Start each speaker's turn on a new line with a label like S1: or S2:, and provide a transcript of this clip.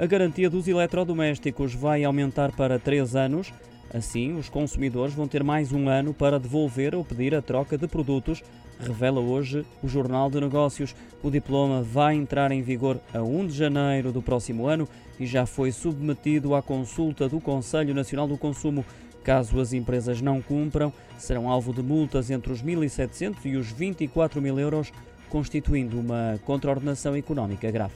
S1: A garantia dos eletrodomésticos vai aumentar para 3 anos. Assim, os consumidores vão ter mais um ano para devolver ou pedir a troca de produtos, revela hoje o Jornal de Negócios. O diploma vai entrar em vigor a 1 de janeiro do próximo ano e já foi submetido à consulta do Conselho Nacional do Consumo. Caso as empresas não cumpram, serão alvo de multas entre os 1.700 e os 24 mil euros, constituindo uma contraordenação económica grave.